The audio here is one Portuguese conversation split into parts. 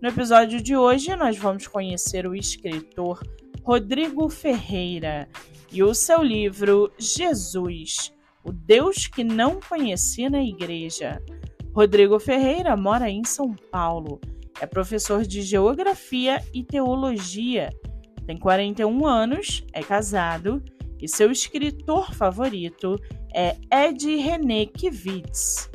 No episódio de hoje, nós vamos conhecer o escritor Rodrigo Ferreira e o seu livro Jesus, o Deus que não conheci na igreja. Rodrigo Ferreira mora em São Paulo, é professor de Geografia e Teologia, tem 41 anos, é casado e seu escritor favorito é Ed René Kivitz.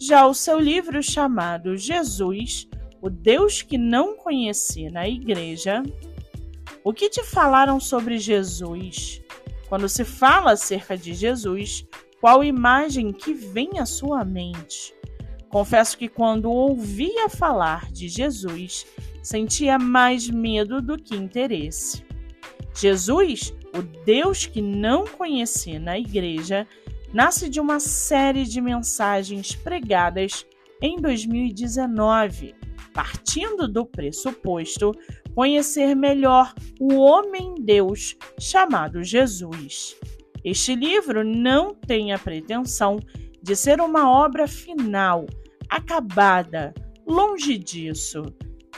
Já o seu livro chamado Jesus, o Deus que não conheci na igreja, o que te falaram sobre Jesus? Quando se fala acerca de Jesus, qual imagem que vem à sua mente? Confesso que quando ouvia falar de Jesus, sentia mais medo do que interesse. Jesus, o Deus que não conheci na igreja, nasce de uma série de mensagens pregadas em 2019 partindo do pressuposto conhecer melhor o homem-deus chamado Jesus. Este livro não tem a pretensão de ser uma obra final, acabada, longe disso.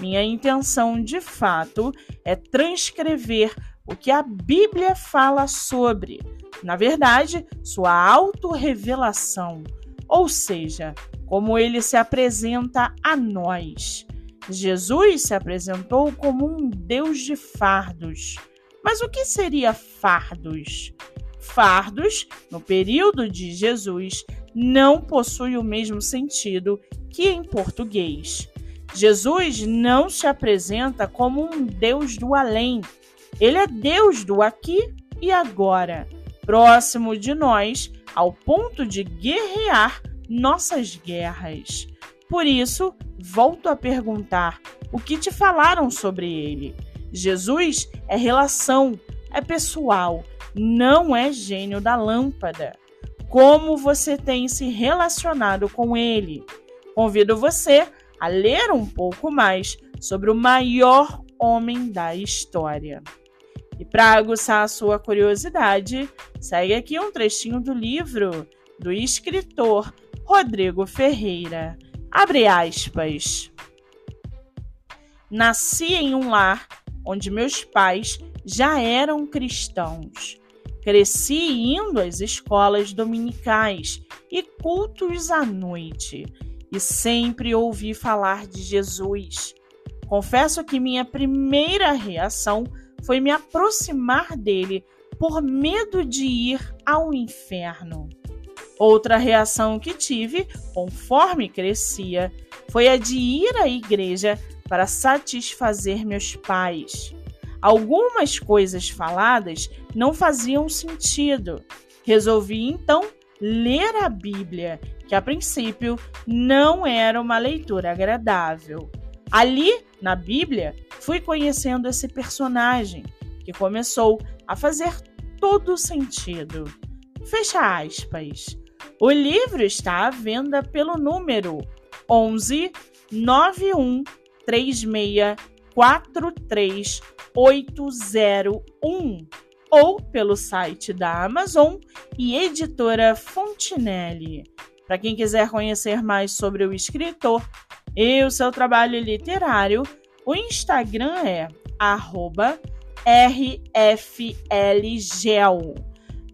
Minha intenção, de fato, é transcrever o que a Bíblia fala sobre, na verdade, sua autorrevelação, ou seja, como ele se apresenta a nós. Jesus se apresentou como um Deus de fardos. Mas o que seria fardos? Fardos, no período de Jesus, não possui o mesmo sentido que em português. Jesus não se apresenta como um Deus do além. Ele é Deus do aqui e agora, próximo de nós, ao ponto de guerrear nossas guerras. Por isso, volto a perguntar: o que te falaram sobre ele? Jesus é relação, é pessoal, não é gênio da lâmpada. Como você tem se relacionado com ele? Convido você a ler um pouco mais sobre o maior homem da história. E para aguçar a sua curiosidade, segue aqui um trechinho do livro do escritor Rodrigo Ferreira. Abre aspas. Nasci em um lar onde meus pais já eram cristãos. Cresci indo às escolas dominicais e cultos à noite e sempre ouvi falar de Jesus. Confesso que minha primeira reação foi me aproximar dele por medo de ir ao inferno. Outra reação que tive, conforme crescia, foi a de ir à igreja para satisfazer meus pais. Algumas coisas faladas não faziam sentido. Resolvi então ler a Bíblia, que a princípio não era uma leitura agradável. Ali, na Bíblia, fui conhecendo esse personagem, que começou a fazer todo sentido. Fecha aspas. O livro está à venda pelo número 11 91 36 43 801 ou pelo site da Amazon e editora Fontinelli. Para quem quiser conhecer mais sobre o escritor e o seu trabalho literário, o Instagram é rflgel.